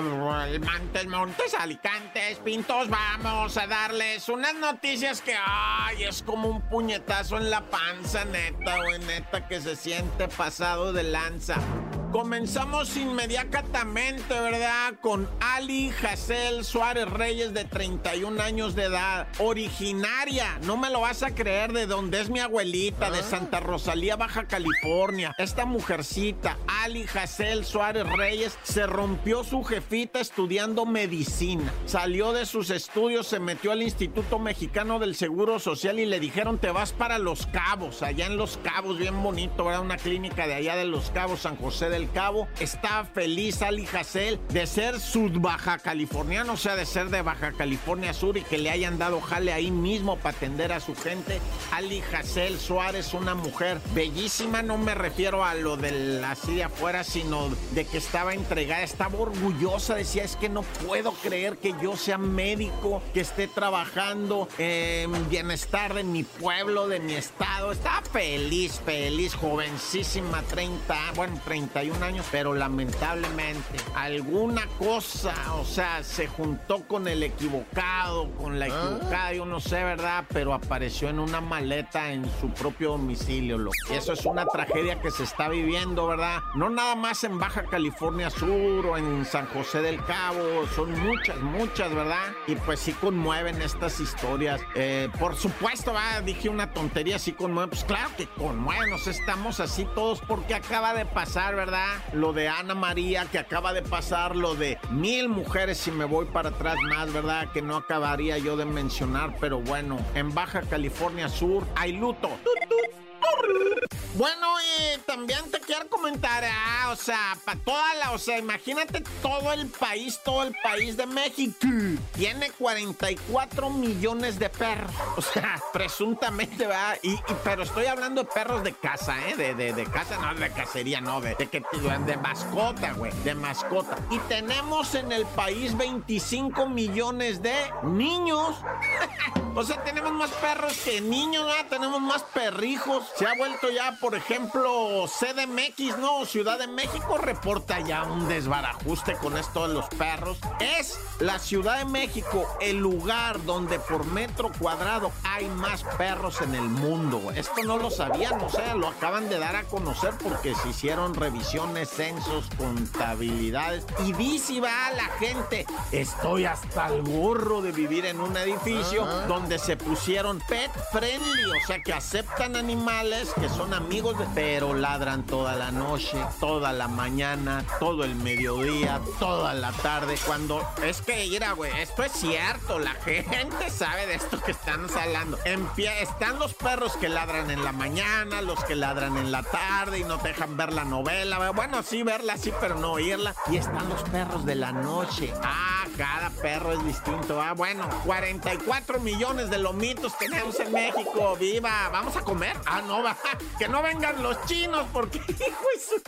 Montes, Montes, Alicantes, Pintos, vamos a darles unas noticias que, ay, es como un puñetazo en la panza, neta, güey, neta, que se siente pasado de lanza. Comenzamos inmediatamente, ¿verdad? Con Ali Hassel Suárez Reyes, de 31 años de edad, originaria, no me lo vas a creer, de donde es mi abuelita, de ah. Santa Rosalía, Baja California. Esta mujercita, Ali Hassel Suárez Reyes, se rompió su jefita estudiando medicina. Salió de sus estudios, se metió al Instituto Mexicano del Seguro Social y le dijeron, te vas para Los Cabos, allá en Los Cabos, bien bonito, ¿verdad? Una clínica de allá de Los Cabos, San José del Cabo. Está feliz Ali Hassel de ser sud baja californiano, o sea, de ser de Baja California Sur y que le hayan dado jale ahí mismo para atender a su gente. Ali Hassel Suárez, una mujer bellísima, no me refiero a lo de así de afuera, sino de que estaba entregada, estaba orgullosa, decía, es que no puedo creer que yo sea médico, que esté trabajando en bienestar de mi pueblo, de mi estado. Estaba feliz, feliz, jovencísima, 30, bueno, 31 años, pero lamentablemente alguna cosa, o sea, se juntó con el equivocado, con la ah. equivocada, yo no sé, ¿verdad? Pero apareció en una maleta en su propio domicilio, lo Y eso es una tragedia que se está viviendo, ¿verdad? No nada más en Baja California Sur o en San José del Cabo, son muchas, muchas, ¿verdad? Y pues sí conmueven estas historias. Eh, por supuesto, ¿verdad? dije una tontería, sí conmueven. Pues claro que conmueven, nos estamos así todos porque acaba de pasar, ¿verdad? Lo de Ana María que acaba de pasar, lo de mil mujeres si me voy para atrás más, ¿verdad? Que no acabaría yo de mencionar, pero bueno, en Baja California Sur hay luto. Bueno, y también te quiero comentar, ah, o sea, para toda la, o sea, imagínate todo el país, todo el país de México. Tiene 44 millones de perros. O sea, presuntamente, ¿verdad? Y, pero estoy hablando de perros de casa, ¿eh? De, de, de casa, no de cacería, no, de, de, de mascota, güey, de mascota. Y tenemos en el país 25 millones de niños. o sea, tenemos más perros que niños, ¿verdad? Tenemos más perrijos. Se ha vuelto ya por ejemplo, CDMX, ¿no? Ciudad de México reporta ya un desbarajuste con esto de los perros. Es la Ciudad de México el lugar donde por metro cuadrado hay más perros en el mundo. Esto no lo sabían, o sea, lo acaban de dar a conocer porque se hicieron revisiones, censos, contabilidades. Y dice va la gente, estoy hasta el gorro de vivir en un edificio donde se pusieron pet friendly, o sea, que aceptan animales que son amigos pero ladran toda la noche, toda la mañana, todo el mediodía, toda la tarde. Cuando es que, mira, güey, esto es cierto, la gente sabe de esto que estamos hablando. En pie, están los perros que ladran en la mañana, los que ladran en la tarde y no te dejan ver la novela. Bueno, sí, verla, sí, pero no oírla. Y están los perros de la noche. Ah, cada perro es distinto. Ah, bueno, 44 millones de lomitos tenemos en México. ¡Viva! ¿Vamos a comer? Ah, no, va. Que no vengan los chinos porque, hijo su